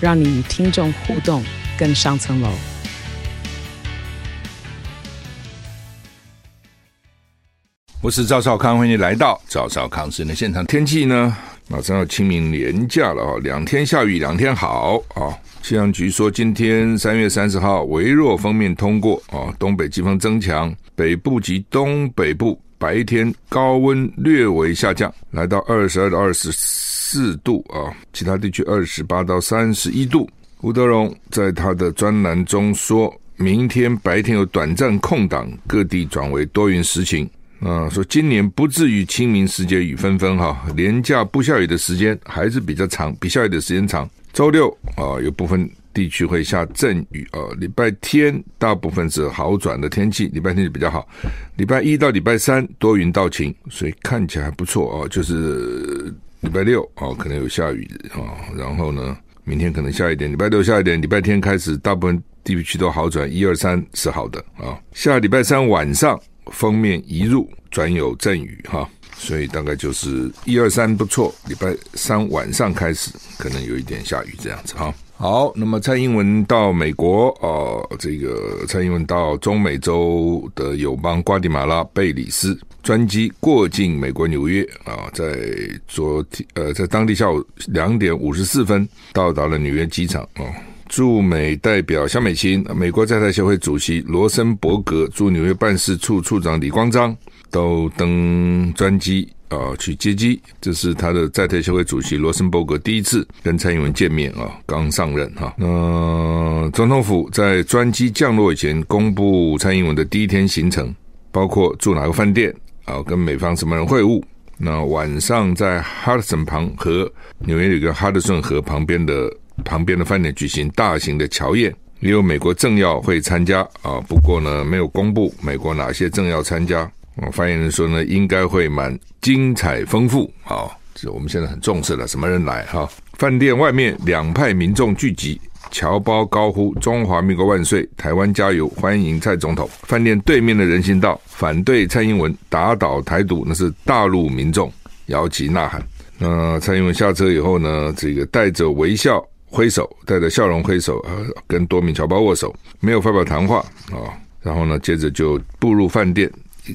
让你与听众互动更上层楼。我是赵少康，欢迎你来到赵少康时间的现场。天气呢，马上要清明连假了哦，两天下雨，两天好啊。气象局说，今天三月三十号，微弱锋面通过啊，东北季风增强，北部及东北部白天高温略微下降，来到二十二到二十四四度啊，其他地区二十八到三十一度。吴德荣在他的专栏中说，明天白天有短暂空档，各地转为多云时晴啊，说今年不至于清明时节雨纷纷哈，连假不下雨的时间还是比较长，比下雨的时间长。周六啊，有部分地区会下阵雨啊。礼拜天大部分是好转的天气，礼拜天就比较好。礼拜一到礼拜三多云到晴，所以看起来还不错啊。就是礼拜六啊，可能有下雨啊。然后呢，明天可能下一点，礼拜六下一点，礼拜天开始大部分地区都好转，一二三是好的啊。下礼拜三晚上封面一入，转有阵雨哈。所以大概就是一二三不错，礼拜三晚上开始可能有一点下雨这样子哈。好，那么蔡英文到美国啊、这个蔡英文到中美洲的友邦瓜地马拉、贝里斯，专机过境美国纽约啊，在昨天呃在当地下午两点五十四分到达了纽约机场啊。驻美代表肖美琴、美国在台协会主席罗森伯格、驻纽约办事处处长李光章。都登专机啊，去接机。这是他的在台协会主席罗森伯格第一次跟蔡英文见面啊，刚上任哈。那总统府在专机降落以前公布蔡英文的第一天行程，包括住哪个饭店啊，跟美方什么人会晤。那晚上在哈德逊旁和纽约有个哈德逊河旁边的旁边的饭店举行大型的侨宴，也有美国政要会参加啊。不过呢，没有公布美国哪些政要参加。发言人说呢，应该会蛮精彩丰富啊！这我们现在很重视了，什么人来哈？饭店外面两派民众聚集，侨胞高呼“中华民国万岁，台湾加油，欢迎蔡总统”。饭店对面的人行道反对蔡英文打倒台独，那是大陆民众摇旗呐喊。那蔡英文下车以后呢，这个带着微笑挥手，带着笑容挥手，呃，跟多名侨胞握手，没有发表谈话啊。然后呢，接着就步入饭店。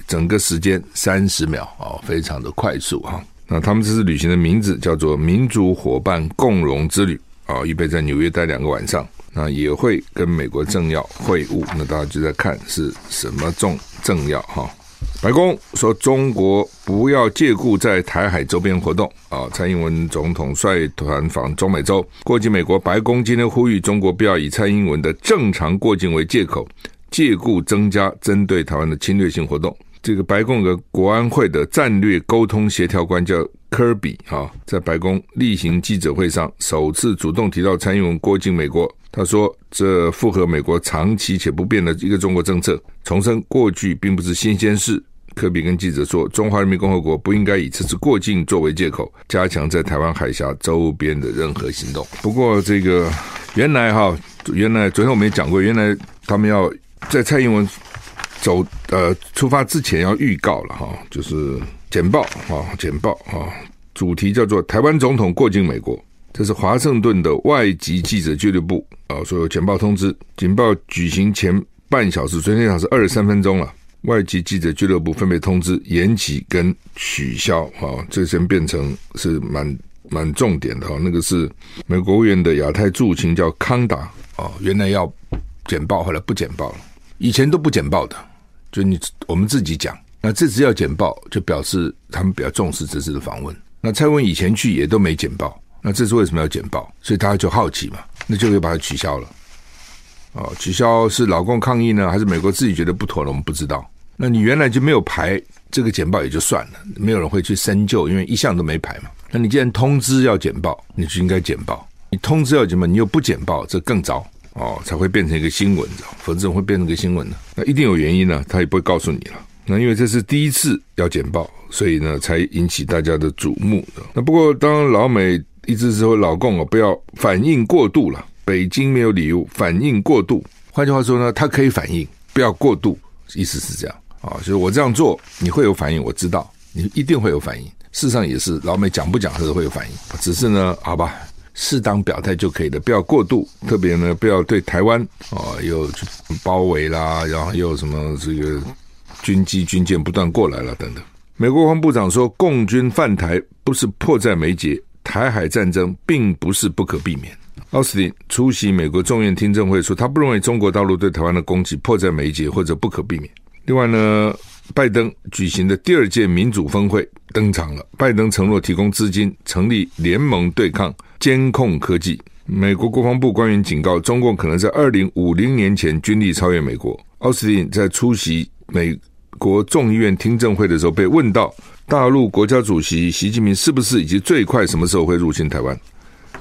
整个时间三十秒啊，非常的快速哈。那他们这次旅行的名字叫做“民族伙伴共荣之旅”啊，预备在纽约待两个晚上。那也会跟美国政要会晤。那大家就在看是什么重政要哈。白宫说中国不要借故在台海周边活动啊。蔡英文总统率团访中美洲，过境美国。白宫今天呼吁中国不要以蔡英文的正常过境为借口。借故增加针对台湾的侵略性活动，这个白宫的国安会的战略沟通协调官叫科比啊，在白宫例行记者会上首次主动提到蔡英文过境美国。他说：“这符合美国长期且不变的一个中国政策，重申过去并不是新鲜事。”科比跟记者说：“中华人民共和国不应该以这次过境作为借口，加强在台湾海峡周边的任何行动。”不过，这个原来哈，原来昨天我们也讲过，原来他们要。在蔡英文走呃出发之前要预告了哈，就是简报啊简报啊，主题叫做台湾总统过境美国，这是华盛顿的外籍记者俱乐部啊，所有简报通知，简报举行前半小时，昨天讲是二十三分钟了，外籍记者俱乐部分别通知延期跟取消啊，这先变成是蛮蛮重点的哈，那个是美国务院的亚太驻情叫康达啊，原来要简报，后来不简报了。以前都不简报的，就你我们自己讲。那这次要简报，就表示他们比较重视这次的访问。那蔡文以前去也都没简报，那这次为什么要简报？所以大家就好奇嘛，那就会把它取消了。哦，取消是老共抗议呢，还是美国自己觉得不妥了？我们不知道。那你原来就没有排这个简报也就算了，没有人会去深究，因为一向都没排嘛。那你既然通知要简报，你就应该简报。你通知要简报，你又不简报，这更糟哦，才会变成一个新闻，知道吗？否则会变成个新闻呢？那一定有原因呢，他也不会告诉你了。那因为这是第一次要简报，所以呢，才引起大家的瞩目。那不过，当老美一直说老共啊，不要反应过度了。北京没有理由反应过度。换句话说呢，他可以反应，不要过度。意思是这样啊，就是我这样做，你会有反应，我知道你一定会有反应。事实上也是，老美讲不讲他都会有反应。只是呢，好吧。适当表态就可以了，不要过度，特别呢，不要对台湾啊又包围啦，然后又什么这个军机军舰不断过来了等等。美国国防部长说，共军犯台不是迫在眉睫，台海战争并不是不可避免。奥斯汀出席美国众院听证会说，他不认为中国大陆对台湾的攻击迫在眉睫或者不可避免。另外呢，拜登举行的第二届民主峰会登场了，拜登承诺提供资金，成立联盟对抗。监控科技，美国国防部官员警告，中共可能在二零五零年前军力超越美国。奥斯汀在出席美国众议院听证会的时候，被问到大陆国家主席习近平是不是以及最快什么时候会入侵台湾？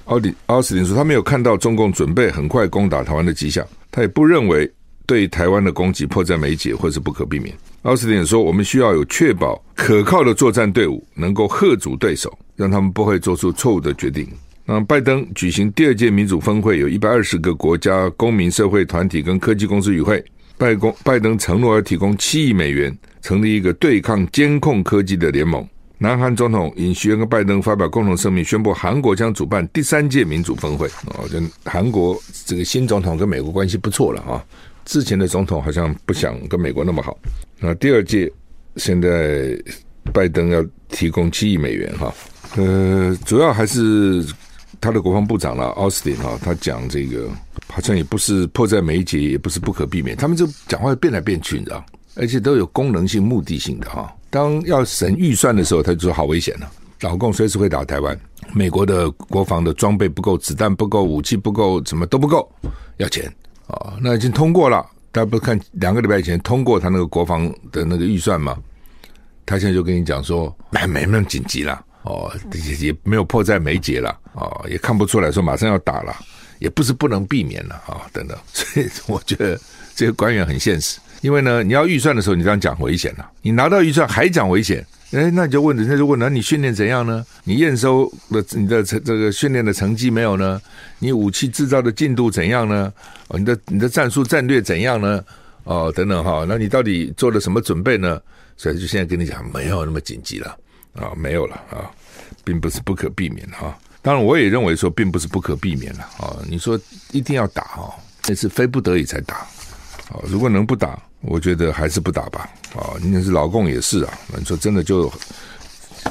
奥迪奥斯汀说，他没有看到中共准备很快攻打台湾的迹象，他也不认为对台湾的攻击迫在眉睫或是不可避免。奥斯汀也说，我们需要有确保可靠的作战队伍，能够吓阻对手，让他们不会做出错误的决定。那拜登举行第二届民主峰会，有一百二十个国家、公民社会团体跟科技公司与会。拜公拜登承诺要提供七亿美元，成立一个对抗监控科技的联盟。南韩总统尹锡悦跟拜登发表共同声明，宣布韩国将主办第三届民主峰会。哦，跟韩国这个新总统跟美国关系不错了啊，之前的总统好像不想跟美国那么好。那第二届现在拜登要提供七亿美元哈，呃，主要还是。他的国防部长了，奥斯汀哈，他讲这个好像也不是迫在眉睫，也不是不可避免。他们就讲话变来变去，你知道，而且都有功能性、目的性的哈。当要审预算的时候，他就说好危险了，老共随时会打台湾，美国的国防的装备不够，子弹不够，武器不够，什么都不够，要钱哦。那已经通过了，大家不是看两个礼拜以前通过他那个国防的那个预算吗？他现在就跟你讲说，没没那么紧急了。哦，也也没有迫在眉睫了，哦，也看不出来说马上要打了，也不是不能避免了啊，等等。所以我觉得这个官员很现实，因为呢，你要预算的时候，你这样讲危险了，你拿到预算还讲危险，哎，那你就问，人家就问，那你训练怎样呢？你验收的你的成这个训练的成绩没有呢？你武器制造的进度怎样呢？哦，你的你的战术战略怎样呢？哦，等等哈，那你到底做了什么准备呢？所以就现在跟你讲，没有那么紧急了。啊，没有了啊，并不是不可避免哈。当然，我也认为说，并不是不可避免了啊。你说一定要打哈，那是非不得已才打啊。如果能不打，我觉得还是不打吧。啊，你那是老共也是啊。你说真的就，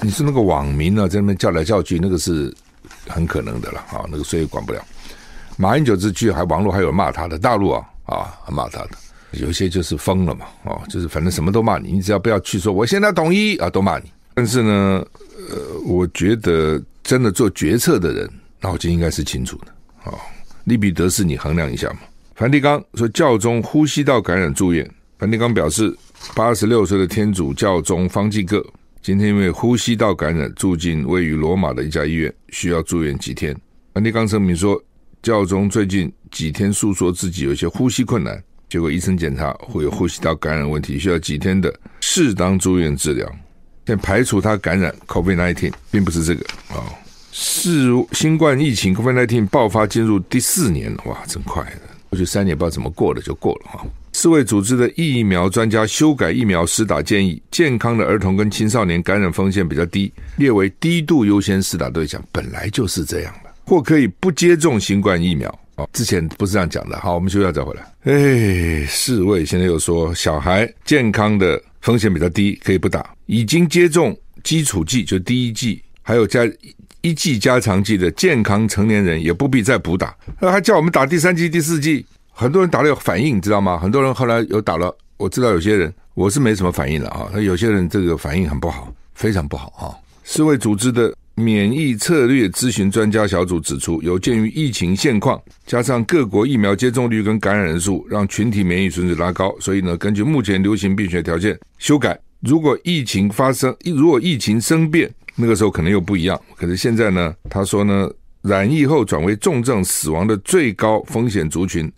你是那个网民呢，在那边叫来叫去，那个是很可能的了啊。那个谁也管不了。马英九之去还网络还有骂他的，大陆啊啊骂他的，有些就是疯了嘛啊，就是反正什么都骂你，你只要不要去说我现在统一啊，都骂你。但是呢，呃，我觉得真的做决策的人脑筋应该是清楚的。好，利弊得失你衡量一下嘛。梵蒂冈说教宗呼吸道感染住院，梵蒂冈表示，八十六岁的天主教宗方济各今天因为呼吸道感染住进位于罗马的一家医院，需要住院几天。梵蒂冈声明说，教宗最近几天诉说自己有些呼吸困难，结果医生检查会有呼吸道感染问题，需要几天的适当住院治疗。先排除他感染 COVID-19，并不是这个啊、哦。是新冠疫情 COVID-19 爆发进入第四年，哇，真快的！过去三年不知道怎么过的就过了哈。世卫组织的疫苗专家修改疫苗施打建议，健康的儿童跟青少年感染风险比较低，列为低度优先施打对象。本来就是这样的，或可以不接种新冠疫苗、哦。之前不是这样讲的。好，我们休息再回来。哎，世卫现在又说小孩健康的。风险比较低，可以不打。已经接种基础剂，就第一剂，还有加一剂加强剂的健康成年人，也不必再补打。那还叫我们打第三剂、第四剂，很多人打了有反应，你知道吗？很多人后来有打了，我知道有些人，我是没什么反应了啊。那有些人这个反应很不好，非常不好啊。世卫组织的。免疫策略咨询专家小组指出，有鉴于疫情现况，加上各国疫苗接种率跟感染人数，让群体免疫水准拉高，所以呢，根据目前流行病学条件修改。如果疫情发生，如果疫情生变，那个时候可能又不一样。可是现在呢，他说呢，染疫后转为重症死亡的最高风险族群，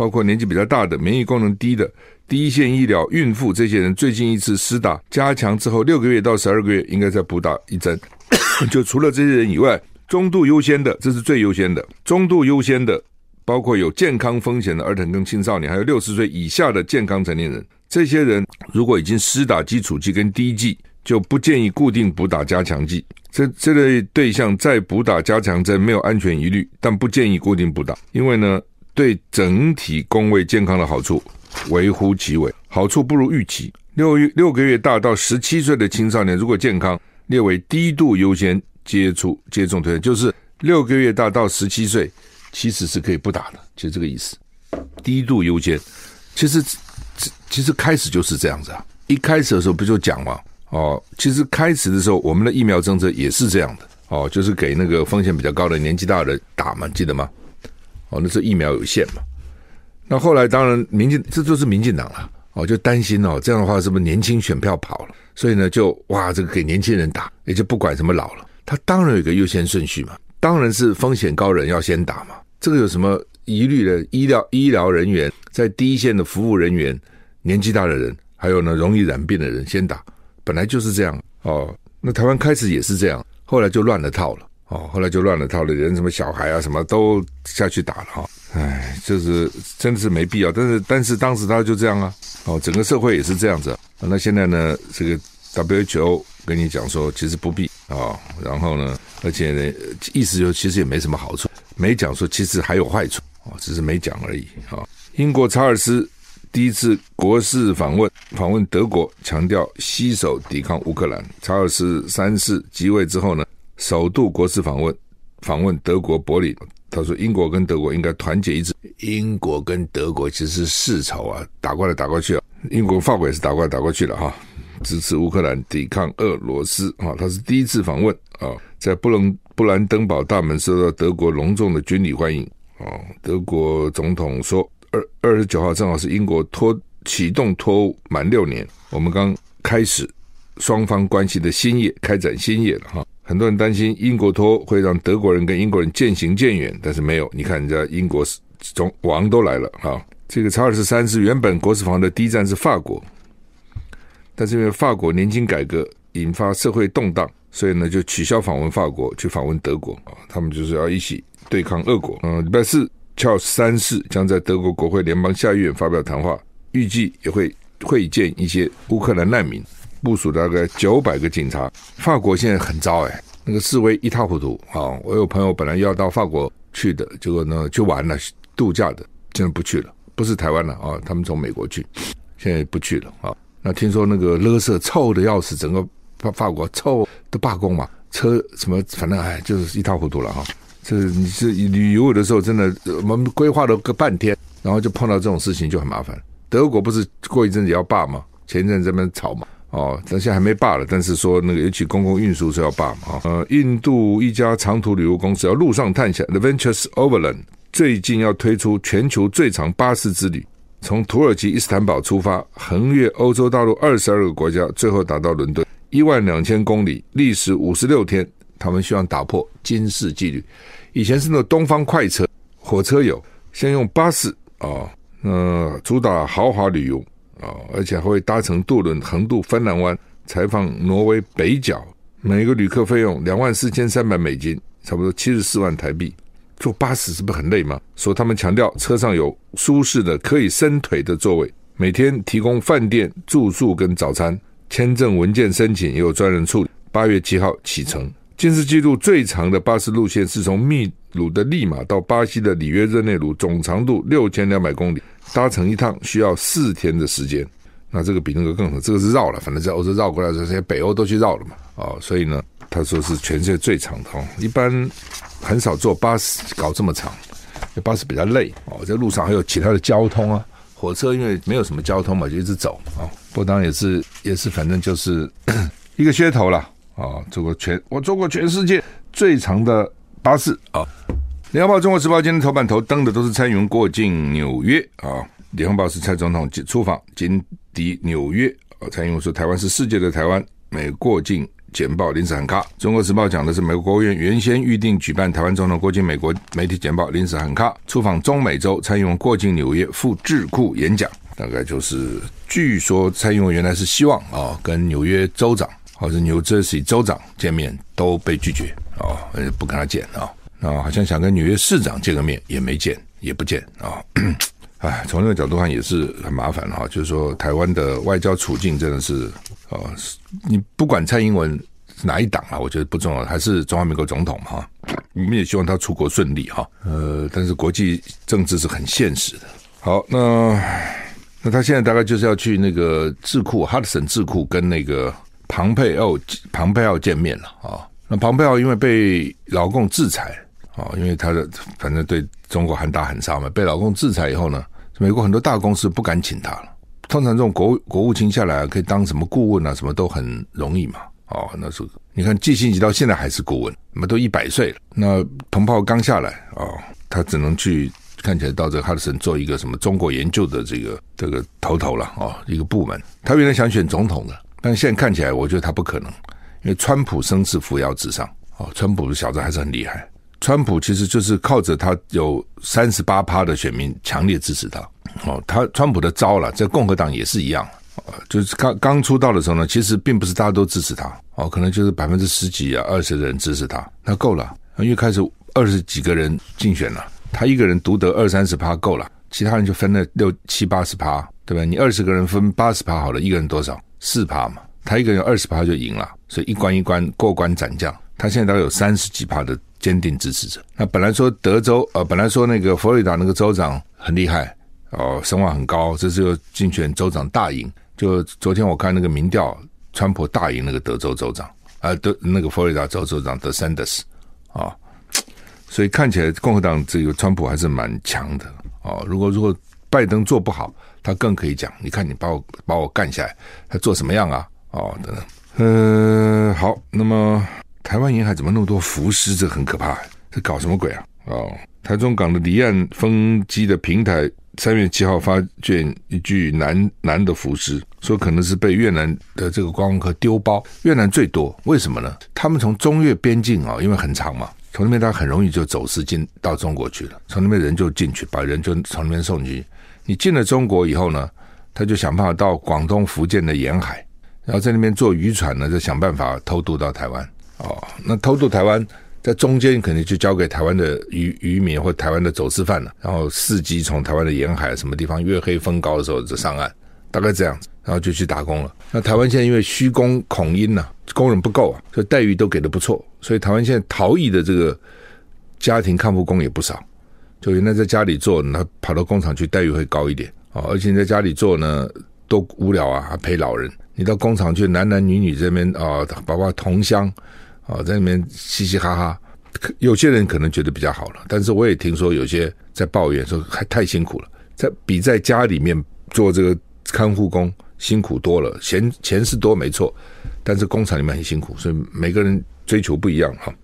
包括年纪比较大的、免疫功能低的、第一线医疗、孕妇这些人，最近一次施打加强之后六个月到十二个月应该再补打一针。就除了这些人以外，中度优先的，这是最优先的。中度优先的包括有健康风险的儿童跟青少年，还有六十岁以下的健康成年人。这些人如果已经施打基础剂跟第一剂，就不建议固定补打加强剂。这这类对象再补打加强针没有安全疑虑，但不建议固定补打，因为呢，对整体公卫健康的好处微乎其微，好处不如预期。六月六个月大到十七岁的青少年如果健康，列为低度优先接触接种推荐，就是六个月大到十七岁其实是可以不打的，就这个意思。低度优先，其实其实开始就是这样子啊，一开始的时候不就讲吗？哦，其实开始的时候，我们的疫苗政策也是这样的哦，就是给那个风险比较高的年纪大的打嘛，记得吗？哦，那时候疫苗有限嘛。那后来当然民进这就是民进党了哦，就担心哦，这样的话是不是年轻选票跑了？所以呢，就哇，这个给年轻人打，也就不管什么老了，他当然有个优先顺序嘛，当然是风险高人要先打嘛。这个有什么疑虑的？医疗医疗人员在第一线的服务人员，年纪大的人，还有呢容易染病的人先打。本来就是这样哦，那台湾开始也是这样，后来就乱了套了哦，后来就乱了套了，人什么小孩啊什么都下去打了哈，哎，就是真的是没必要，但是但是当时他就这样啊，哦，整个社会也是这样子，那现在呢，这个 WHO 跟你讲说其实不必啊，然后呢，而且呢，意思就其实也没什么好处，没讲说其实还有坏处哦，只是没讲而已啊。英国查尔斯。第一次国事访问，访问德国，强调携手抵抗乌克兰。查尔斯三世即位之后呢，首度国事访问，访问德国柏林。他说，英国跟德国应该团结一致。英国跟德国其实是世仇啊，打过来打过去啊。英国、法国也是打过来打过去了哈，支持乌克兰抵抗俄罗斯啊。他是第一次访问啊，在布伦布兰登堡大门受到德国隆重的军礼欢迎啊。德国总统说。二二十九号正好是英国脱启动脱欧满六年，我们刚开始双方关系的新页，开展新页了哈。很多人担心英国脱会让德国人跟英国人渐行渐远，但是没有，你看人家英国总王都来了哈。这个查尔斯三世原本国事访问的第一站是法国，但是因为法国年金改革引发社会动荡，所以呢就取消访问法国，去访问德国啊。他们就是要一起对抗俄国。嗯，礼拜四。乔三世将在德国国会联邦下议院发表谈话，预计也会会见一些乌克兰难民，部署大概九百个警察。法国现在很糟哎，那个示威一塌糊涂啊！我有朋友本来要到法国去的，结果呢就完了，度假的现在不去了，不是台湾了啊，他们从美国去，现在不去了啊。那听说那个垃圾臭的要死，整个法法国臭都罢工嘛，车什么反正哎就是一塌糊涂了哈。这你是旅游的时候，真的我们规划了个半天，然后就碰到这种事情就很麻烦。德国不是过一阵子要罢吗？前一阵子在那边吵嘛，哦，但现在还没罢了。但是说那个尤其公共运输是要罢嘛。呃，印度一家长途旅游公司要陆上探险，Adventures Overland 最近要推出全球最长巴士之旅，从土耳其伊斯坦堡出发，横越欧洲大陆二十二个国家，最后达到伦敦，一万两千公里，历时五十六天。他们希望打破今世纪录。以前是那东方快车火车有，先用巴士啊，呃，主打豪华旅游啊，而且还会搭乘渡轮横渡芬兰湾，采访挪威北角。每个旅客费用两万四千三百美金，差不多七十四万台币。坐巴士是不是很累吗？说他们强调车上有舒适的可以伸腿的座位，每天提供饭店住宿跟早餐，签证文件申请也有专人处理。八月七号启程。金氏纪录最长的巴士路线是从秘鲁的利马到巴西的里约热内卢，总长度六千两百公里，搭乘一趟需要四天的时间。那这个比那个更长，这个是绕了，反正在欧洲绕过来，这些北欧都去绕了嘛。哦，所以呢，他说是全世界最长的。一般很少坐巴士搞这么长，巴士比较累哦。在路上还有其他的交通啊，火车因为没有什么交通嘛，就一直走啊。不当也是也是，反正就是 一个噱头了。啊，坐过全我坐过全世界最长的巴士啊！联合报、中国时报今天头版头登的都是蔡英文过境纽约啊。联合报是蔡总统出访，经抵纽约啊。蔡英文说：“台湾是世界的台湾，美过境简报临时喊卡。中国时报讲的是美国国务院原先预定举办台湾总统过境，美国媒体简报临时喊卡。出访中美洲，蔡英文过境纽约赴智库演讲，大概就是据说蔡英文原来是希望啊、哦、跟纽约州长或者纽泽西州长见面，都被拒绝啊、哦，不跟他见啊。啊、好像想跟纽约市长见个面，也没见，也不见啊。哎，从那个角度看也是很麻烦哈，就是说台湾的外交处境真的是啊、你不管蔡英文哪一党啊，我觉得不重要，还是中华民国总统嘛哈，我们也希望他出国顺利哈。呃，但是国际政治是很现实的。好，那那他现在大概就是要去那个智库哈德森智库跟那个庞佩奥庞佩奥见面了啊、那庞佩奥因为被劳共制裁、哦，因为他的反正对中国喊打喊杀嘛，被老公制裁以后呢。美国很多大公司不敢请他了。通常这种国务国务卿下来可以当什么顾问啊，什么都很容易嘛。哦，那是你看季辛吉到现在还是顾问，那么都一百岁了。那彭泡刚下来哦，他只能去看起来到这个哈德森做一个什么中国研究的这个这个头头了哦，一个部门。他原来想选总统的，但现在看起来我觉得他不可能，因为川普声势扶摇直上哦，川普的小子还是很厉害。川普其实就是靠着他有三十八趴的选民强烈支持他哦，他川普的招了，在共和党也是一样，就是刚刚出道的时候呢，其实并不是大家都支持他哦，可能就是百分之十几啊、二十的人支持他，那够了，因为开始二十几个人竞选了，他一个人独得二三十趴够了，其他人就分了六七八十趴，对吧？你二十个人分八十趴好了，一个人多少？四趴嘛，他一个人二十趴就赢了，所以一关一关过关斩将，他现在大概有三十几趴的。坚定支持者。那本来说德州，呃，本来说那个佛罗里达那个州长很厉害，哦，声望很高，这次又竞选州长大赢。就昨天我看那个民调，川普大赢那个德州州长，啊，德那个佛罗里达州州长德桑德斯，啊，所以看起来共和党这个川普还是蛮强的，哦，如果如果拜登做不好，他更可以讲，你看你把我把我干下来，他做什么样啊？哦，等等，嗯，好，那么。台湾沿海怎么那么多浮尸？这很可怕，这搞什么鬼啊？哦，台中港的离岸风机的平台，三月七号发现一具男男的浮尸，说可能是被越南的这个观光客丢包。越南最多，为什么呢？他们从中越边境啊，因为很长嘛，从那边他很容易就走私进到中国去了。从那边人就进去，把人就从那边送进去。你进了中国以后呢，他就想办法到广东、福建的沿海，然后在那边坐渔船呢，再想办法偷渡到台湾。哦，那偷渡台湾，在中间肯定就交给台湾的渔渔民或台湾的走私犯了，然后伺机从台湾的沿海什么地方月黑风高的时候就上岸，大概这样子，然后就去打工了。那台湾现在因为虚工恐殷呐，工人不够啊，所以待遇都给的不错，所以台湾现在逃逸的这个家庭看护工也不少。就原来在家里做，那跑到工厂去，待遇会高一点啊，而且你在家里做呢，多无聊啊，还陪老人。你到工厂去，男男女女这边啊，包括同乡。啊，在里面嘻嘻哈哈，有些人可能觉得比较好了，但是我也听说有些在抱怨说还太辛苦了，在比在家里面做这个看护工辛苦多了，钱钱是多没错，但是工厂里面很辛苦，所以每个人追求不一样哈。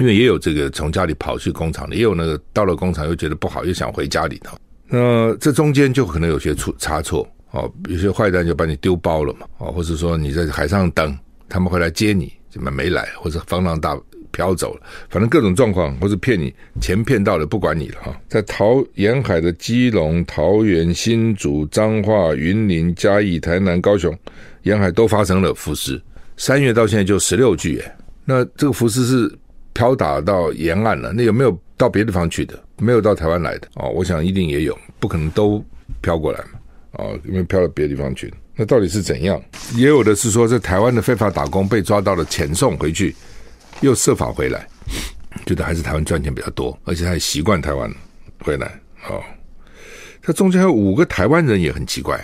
因为也有这个从家里跑去工厂的，也有那个到了工厂又觉得不好，又想回家里头。那这中间就可能有些出差错哦，有些坏蛋就把你丢包了嘛，哦，或者说你在海上等，他们会来接你。怎么没来，或者风浪大飘走了，反正各种状况，或者骗你钱骗到了，不管你了哈。在桃沿海的基隆、桃园、新竹、彰化、云林、嘉义、台南、高雄沿海都发生了浮尸，三月到现在就十六具耶。那这个浮尸是飘打到沿岸了，那有没有到别的地方去的？没有到台湾来的哦，我想一定也有，不可能都飘过来嘛，哦，因为飘到别的地方去。那到底是怎样？也有的是说，在台湾的非法打工被抓到了，遣送回去，又设法回来，觉得还是台湾赚钱比较多，而且他也习惯台湾回来。哦，他中间还有五个台湾人也很奇怪。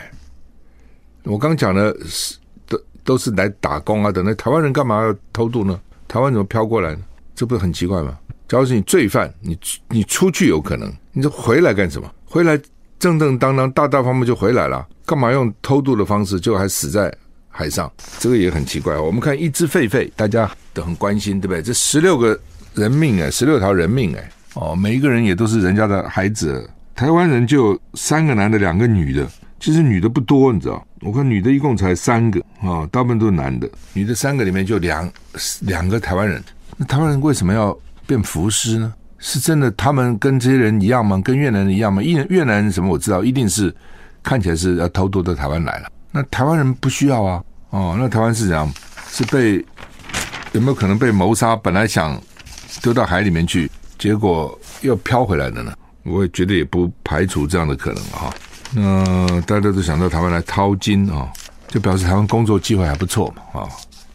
我刚讲的是都都是来打工啊，等那台湾人干嘛要偷渡呢？台湾怎么飘过来呢？这不是很奇怪吗？假如是你罪犯，你你出去有可能，你这回来干什么？回来正正当当、大大方方就回来了。干嘛用偷渡的方式，就还死在海上？这个也很奇怪。我们看一只狒狒，大家都很关心，对不对？这十六个人命哎，十六条人命哎，哦，每一个人也都是人家的孩子。台湾人就三个男的，两个女的，其实女的不多，你知道？我看女的一共才三个啊，大部分都是男的。女的三个里面就两两个台湾人。那台湾人为什么要变浮尸呢？是真的他们跟这些人一样吗？跟越南人一样吗？越越南人什么我知道，一定是看起来是要偷渡到台湾来了。那台湾人不需要啊。哦，那台湾是怎样？是被有没有可能被谋杀？本来想丢到海里面去，结果又飘回来的呢？我也觉得也不排除这样的可能哈。那大家都想到台湾来淘金啊，就表示台湾工作机会还不错嘛啊。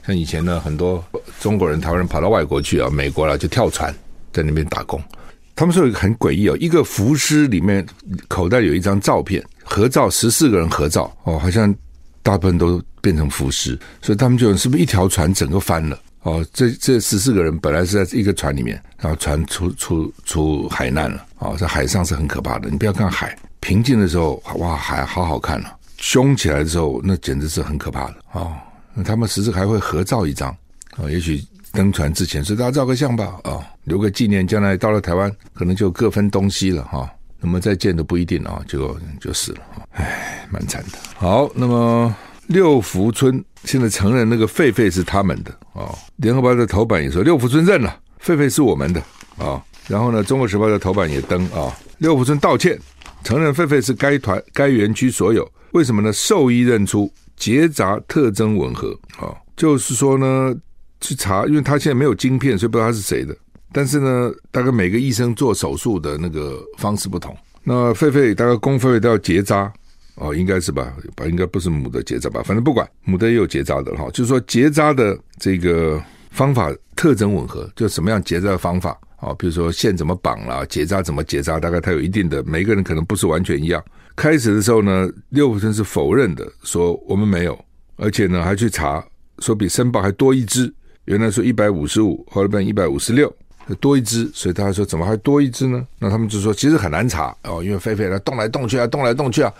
像以前呢，很多中国人、台湾人跑到外国去啊，美国了就跳船在那边打工。他们说有一个很诡异哦，一个浮尸里面口袋有一张照片，合照十四个人合照哦，好像大部分都。变成浮尸，所以他们就是不是一条船整个翻了？哦，这这十四个人本来是在一个船里面，然后船出出出海难了。哦，在海上是很可怕的。你不要看海平静的时候，哇，海好好看啊！凶起来的时候，那简直是很可怕的。哦，那他们十四还会合照一张，哦，也许登船之前，所以大家照个相吧，啊，留个纪念。将来到了台湾，可能就各分东西了哈，那么再见都不一定啊，就就死了。唉，蛮惨的。好，那么。六福村现在承认那个狒狒是他们的啊，联合报的头版也说六福村认了，狒狒是我们的啊。然后呢，中国时报的头版也登啊，六福村道歉，承认狒狒是该团该园区所有。为什么呢？兽医认出结扎特征吻合啊，就是说呢，去查，因为他现在没有晶片，所以不知道他是谁的。但是呢，大概每个医生做手术的那个方式不同。那狒狒大概公狒狒都要结扎。哦，应该是吧，吧，应该不是母的结扎吧，反正不管，母的也有结扎的哈。就是说结扎的这个方法特征吻合，就什么样结扎的方法啊？比如说线怎么绑啦，结扎怎么结扎，大概它有一定的，每个人可能不是完全一样。开始的时候呢，六福村是否认的，说我们没有，而且呢还去查，说比申报还多一只，原来说一百五十五，后来变一百五十六，多一只，所以他说怎么还多一只呢？那他们就说其实很难查哦，因为狒狒它动来动去啊，动来动去啊。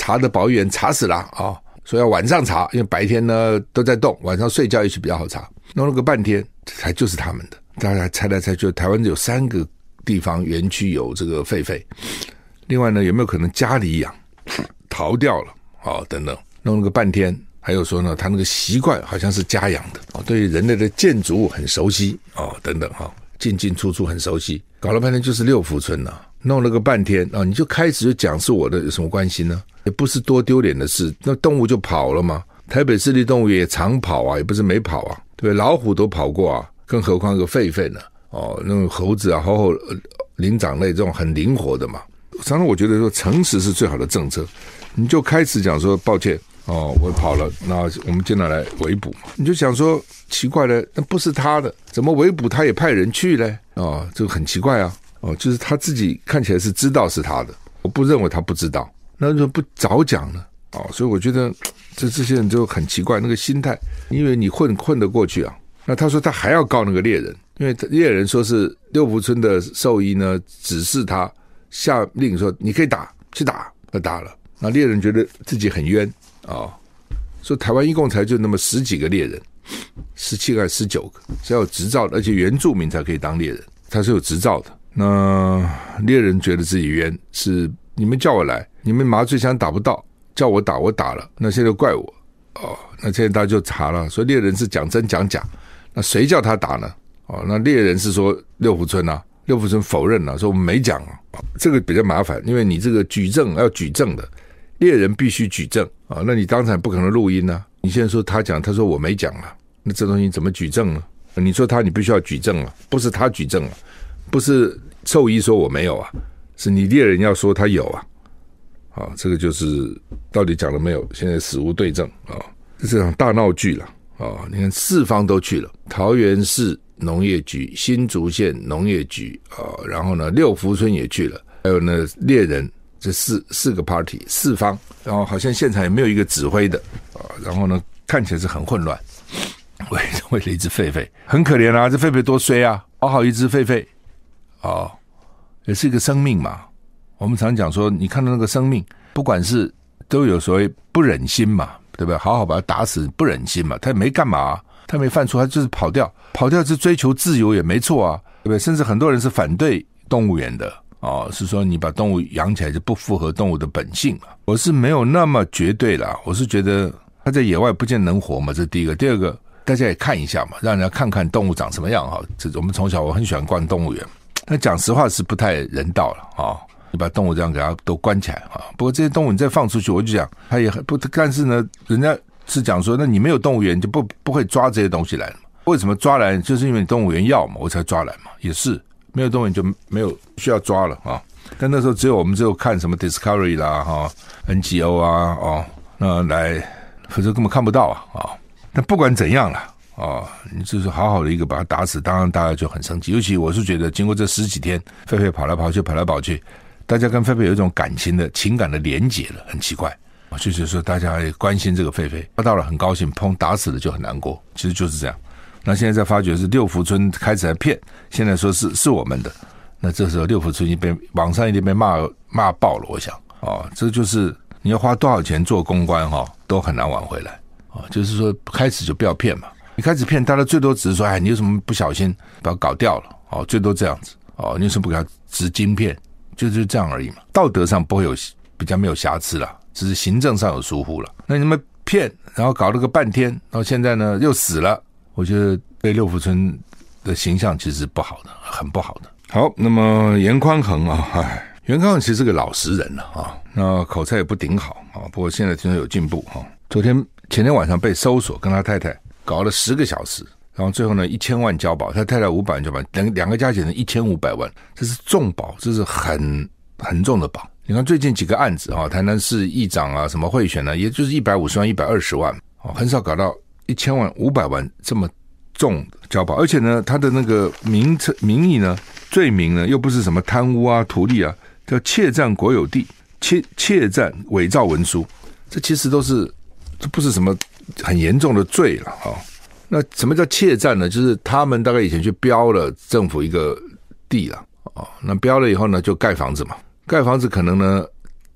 查的保育员查死了啊、哦！说要晚上查，因为白天呢都在动，晚上睡觉也许比较好查。弄了个半天，才就是他们的。大家猜来猜去，台湾有三个地方园区有这个狒狒。另外呢，有没有可能家里养逃掉了？哦，等等，弄了个半天，还有说呢，他那个习惯好像是家养的哦，对于人类的建筑物很熟悉哦，等等哈、哦，进进出出很熟悉。搞了半天就是六福村呐、弄了个半天啊、哦，你就开始就讲是我的有什么关系呢？也不是多丢脸的事，那动物就跑了嘛。台北市立动物园也常跑啊，也不是没跑啊，对，老虎都跑过啊，更何况一个狒狒呢？哦，那种猴子啊，猴猴灵长类这种很灵活的嘛。常常我觉得说，诚实是最好的政策。你就开始讲说，抱歉哦，我跑了，那我们进来来围捕。你就想说，奇怪了，那不是他的，怎么围捕他也派人去嘞？哦，这个很奇怪啊。哦，就是他自己看起来是知道是他的，我不认为他不知道。那就不早讲了哦，所以我觉得 这这些人就很奇怪那个心态，因为你混混得过去啊。那他说他还要告那个猎人，因为猎人说是六福村的兽医呢指示他下令说你可以打去打，他打了。那猎人觉得自己很冤啊、哦，说台湾一共才就那么十几个猎人，十七个还是十九个是要有执照的，而且原住民才可以当猎人，他是有执照的。那猎人觉得自己冤是。你们叫我来，你们麻醉枪打不到，叫我打，我打了，那现在怪我哦。那现在大家就查了，说猎人是讲真讲假，那谁叫他打呢？哦，那猎人是说六福村啊，六福村否认了，说我们没讲啊。这个比较麻烦，因为你这个举证要举证的，猎人必须举证啊。那你当场不可能录音呢、你现在说他讲，他说我没讲啊，那这东西怎么举证呢？你说他，你必须要举证啊，不是他举证啊，不是兽医说我没有啊。是你猎人要说他有啊，啊，这个就是到底讲了没有？现在死无对证啊，这是场大闹剧了啊！你看四方都去了，桃园市农业局、新竹县农业局啊，然后呢六福村也去了，还有呢猎人这四四个 party 四方，然后好像现场也没有一个指挥的啊，然后呢看起来是很混乱，为为了一只狒狒，很可怜啊，这狒狒多衰啊，好好一只狒狒哦。也是一个生命嘛，我们常讲说，你看到那个生命，不管是都有所谓不忍心嘛，对不对？好好把它打死，不忍心嘛，他也没干嘛，他没犯错，他就是跑掉，跑掉是追求自由也没错啊，对不对？甚至很多人是反对动物园的哦，是说你把动物养起来就不符合动物的本性嘛？我是没有那么绝对啦，我是觉得它在野外不见能活嘛，这是第一个。第二个，大家也看一下嘛，让人家看看动物长什么样哈。这我们从小我很喜欢逛动物园，但讲实话是不太人道了啊。你把动物这样给它都关起来啊。不过这些动物你再放出去，我就讲它也很不，但是呢，人家是讲说，那你没有动物园就不不会抓这些东西来了？为什么抓来？就是因为动物园要嘛，我才抓来嘛，也是。没有动物就没有需要抓了啊！但那时候只有我们只有看什么 Discovery 啦哈，NGO 啊哦，那来否则根本看不到啊啊！但不管怎样了啊，你就是好好的一个把它打死，当然大家就很生气。尤其我是觉得，经过这十几天，狒狒跑来跑去，跑来跑去，大家跟狒狒有一种感情的情感的连结了，很奇怪。就是说大家关心这个狒狒，抓到了很高兴，砰打死了就很难过，其实就是这样。那现在在发觉是六福村开始在骗，现在说是是我们的，那这时候六福村已经被网上已经被骂骂爆了。我想啊，这就是你要花多少钱做公关哈，都很难挽回来啊。就是说开始就不要骗嘛，你开始骗，大家最多只是说，哎，你有什么不小心把它搞掉了哦，最多这样子哦，你有什么不给他植晶片，就是这样而已嘛。道德上不会有比较没有瑕疵了，只是行政上有疏忽了。那你们骗，然后搞了个半天，然后现在呢又死了。我觉得对六福村的形象其实不好的，很不好的。好，那么严宽恒啊，哎，严宽恒其实是个老实人了啊，那口才也不顶好啊，不过现在听说有进步哈。昨天前天晚上被搜索，跟他太太搞了十个小时，然后最后呢一千万交保，他太太五百万交保，两两个加起来一千五百万，这是重保，这是很很重的保。你看最近几个案子啊，台南市议长啊，什么贿选呢，也就是一百五十万、一百二十万，哦，很少搞到。一千万五百万这么重交保，而且呢，他的那个名称名义呢，罪名呢，又不是什么贪污啊、图利啊，叫窃占国有地、窃窃占伪造文书，这其实都是这不是什么很严重的罪了啊。那什么叫窃占呢？就是他们大概以前去标了政府一个地了啊，那标了以后呢，就盖房子嘛，盖房子可能呢。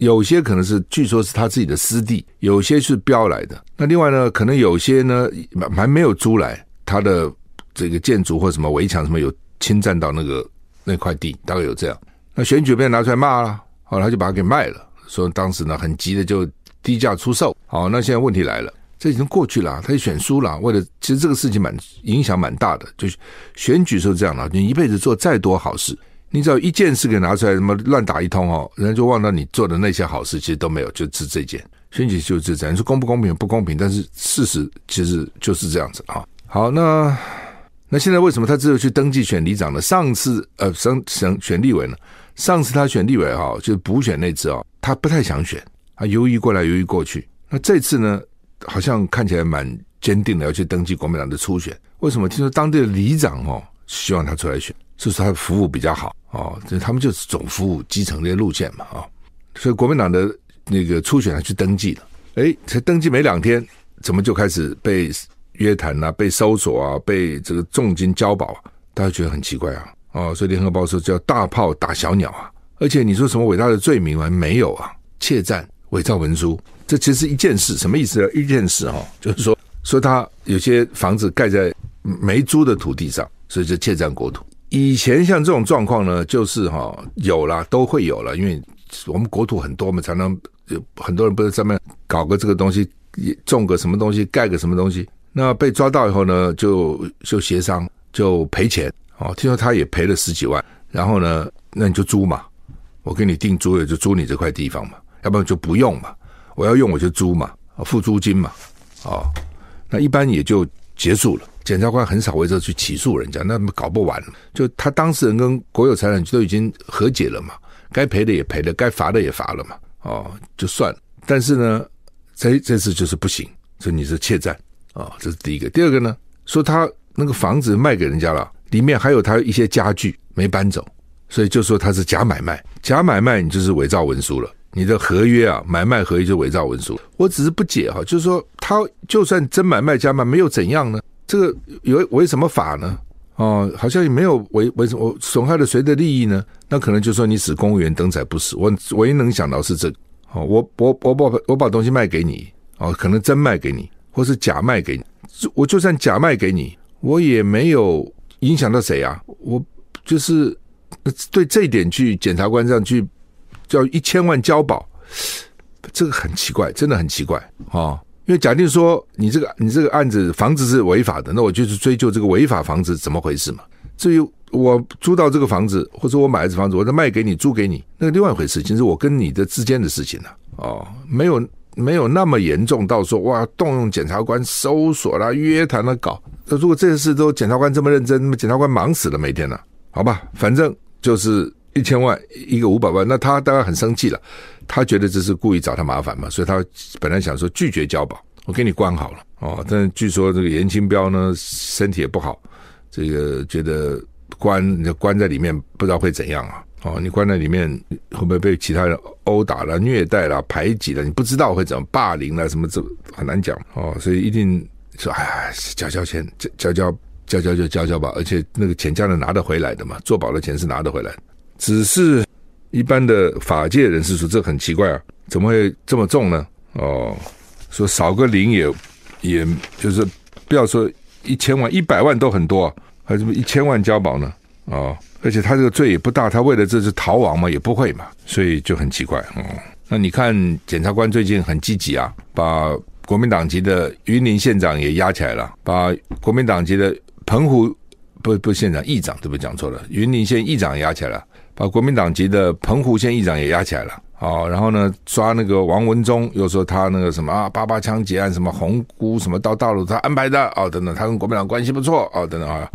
有些可能是，据说是他自己的私地，有些是标来的。那另外呢，可能有些呢还没有租来，他的这个建筑或什么围墙什么有侵占到那个那块地，大概有这样。那选举被拿出来骂了，后来他就把它给卖了，说当时呢很急的就低价出售。好，那现在问题来了，这已经过去了，他就选输了。为了其实这个事情蛮影响蛮大的，就是选举是这样的，你一辈子做再多好事。你只要一件事给拿出来，什么乱打一通哦，人家就忘了你做的那些好事，其实都没有，就是这件选举就是这样。你说公不公平？不公平，但是事实其实就是这样子啊。好，那那现在为什么他只有去登记选里长呢？上次呃，省省选立委呢？上次他选立委哈，就是补选那次啊，他不太想选，他犹豫过来犹豫过去。那这次呢，好像看起来蛮坚定的要去登记国民党的初选。为什么？听说当地的里长哦，希望他出来选。就是他服务比较好哦，这他们就是总服务基层这些路线嘛啊，所以国民党的那个初选还去登记了，诶，才登记没两天，怎么就开始被约谈啊，被搜索啊，被这个重金交保啊？大家觉得很奇怪啊，哦，所以联合报说叫大炮打小鸟啊，而且你说什么伟大的罪名吗？没有啊，窃占、伪造文书，这其实是一件事，什么意思呢？一件事哈，就是说说他有些房子盖在没租的土地上，所以就窃占国土。以前像这种状况呢，就是哈有了都会有了，因为我们国土很多嘛，才能有很多人不是在那搞个这个东西，种个什么东西，盖个什么东西。那被抓到以后呢，就就协商就赔钱哦。听说他也赔了十几万，然后呢，那你就租嘛，我给你定租也就租你这块地方嘛，要不然就不用嘛，我要用我就租嘛，付租金嘛，哦，那一般也就结束了。检察官很少为这去起诉人家，那搞不完。就他当事人跟国有财产局都已经和解了嘛，该赔的也赔了，该罚的也罚了嘛，哦，就算。但是呢，这这次就是不行，说你是怯战啊，这是第一个。第二个呢，说他那个房子卖给人家了，里面还有他一些家具没搬走，所以就说他是假买卖，假买卖你就是伪造文书了，你的合约啊，买卖合约就伪造文书。我只是不解哈，就是说他就算真买卖假卖，没有怎样呢？这个有违什么法呢？哦，好像也没有违违什么损害了谁的利益呢？那可能就说你使公务员登载不实。我唯一能想到是这个。哦，我我我把我把东西卖给你，哦，可能真卖给你，或是假卖给你。我就算假卖给你，我也没有影响到谁啊。我就是对这一点去检察官这样去叫一千万交保，这个很奇怪，真的很奇怪啊、哦！因为假定说你这个你这个案子房子是违法的，那我就去追究这个违法房子怎么回事嘛。至于我租到这个房子，或者我买这房子，我再卖给你租给你，那个另外一回事，其实我跟你的之间的事情呢、啊，哦，没有没有那么严重到说哇，动用检察官搜索啦、约谈了搞。那如果这件事都检察官这么认真，那么检察官忙死了每天呢、好吧，反正就是一千万一个五百万，那他当然很生气了，他觉得这是故意找他麻烦嘛，所以他本来想说拒绝交保，我给你关好了哦。但据说这个严清标呢，身体也不好。这个觉得关关在里面不知道会怎样啊？哦，你关在里面会不会被其他人殴打了、虐待了、排挤了？你不知道会怎么霸凌了什么？这很难讲哦。所以一定说，哎，交交钱，交交交交就交交吧。而且那个钱家人拿得回来的嘛，做保的钱是拿得回来。只是一般的法界人士说，这很奇怪啊，怎么会这么重呢？哦，说少个零也也就是不要说。一千万、一百万都很多，啊，还是一千万交保呢？哦，而且他这个罪也不大，他为了这是逃亡嘛，也不会嘛，所以就很奇怪。哦，那你看检察官最近很积极啊，把国民党籍的云林县长也押起来了，把国民党籍的澎湖不不县长议长对不对？讲错了，云林县议长也押起来了，把国民党籍的澎湖县议长也押起来了。哦，然后呢，抓那个王文忠，又说他那个什么啊，八八枪劫案，什么红姑，什么到大陆他安排的哦，等等，他跟国民党关系不错哦，等等啊，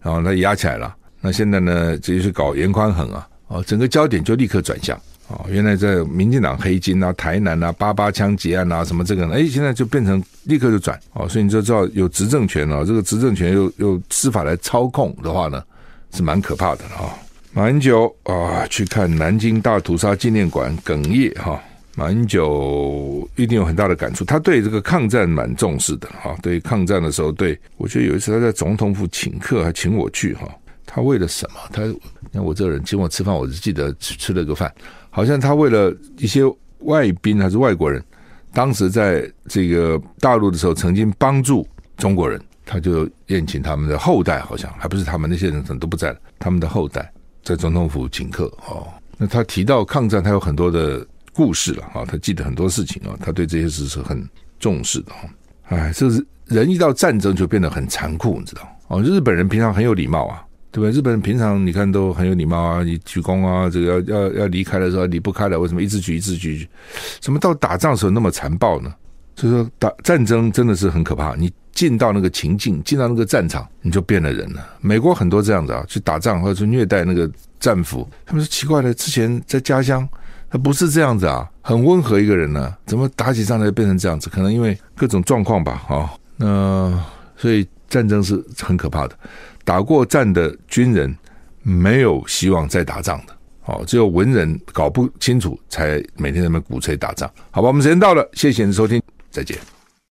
然后他压起来了。那现在呢，直接去搞严宽恒啊，哦，整个焦点就立刻转向哦，原来在民进党黑金啊，台南啊，八八枪劫案啊，什么这个呢，哎，现在就变成立刻就转哦，所以你就知道有执政权哦，这个执政权又又司法来操控的话呢，是蛮可怕的啊。哦马英九啊，去看南京大屠杀纪念馆哽咽哈。马英九一定有很大的感触，他对这个抗战蛮重视的哈。对抗战的时候，对我觉得有一次他在总统府请客，还请我去哈。他为了什么？他你看我这个人请我吃饭，我只记得吃吃了个饭，好像他为了一些外宾还是外国人，当时在这个大陆的时候曾经帮助中国人，他就宴请他们的后代，好像还不是他们那些人，可能都不在了，他们的后代。在总统府请客哦，那他提到抗战，他有很多的故事了啊，他记得很多事情啊，他对这些事是很重视的哈。哎，这是人一到战争就变得很残酷，你知道哦？日本人平常很有礼貌啊，对不对？日本人平常你看都很有礼貌啊，你鞠躬啊，这个要要要离开的时候离不开了，为什么一直举一直举？怎么到打仗的时候那么残暴呢？所以说打战争真的是很可怕，你。进到那个情境，进到那个战场，你就变了人了。美国很多这样子啊，去打仗或者去虐待那个战俘，他们说奇怪的，之前在家乡他不是这样子啊，很温和一个人呢、怎么打起仗来变成这样子？可能因为各种状况吧，哈、哦。那所以战争是很可怕的，打过战的军人没有希望再打仗的，哦，只有文人搞不清楚才每天在那鼓吹打仗。好吧，我们时间到了，谢谢你的收听，再见。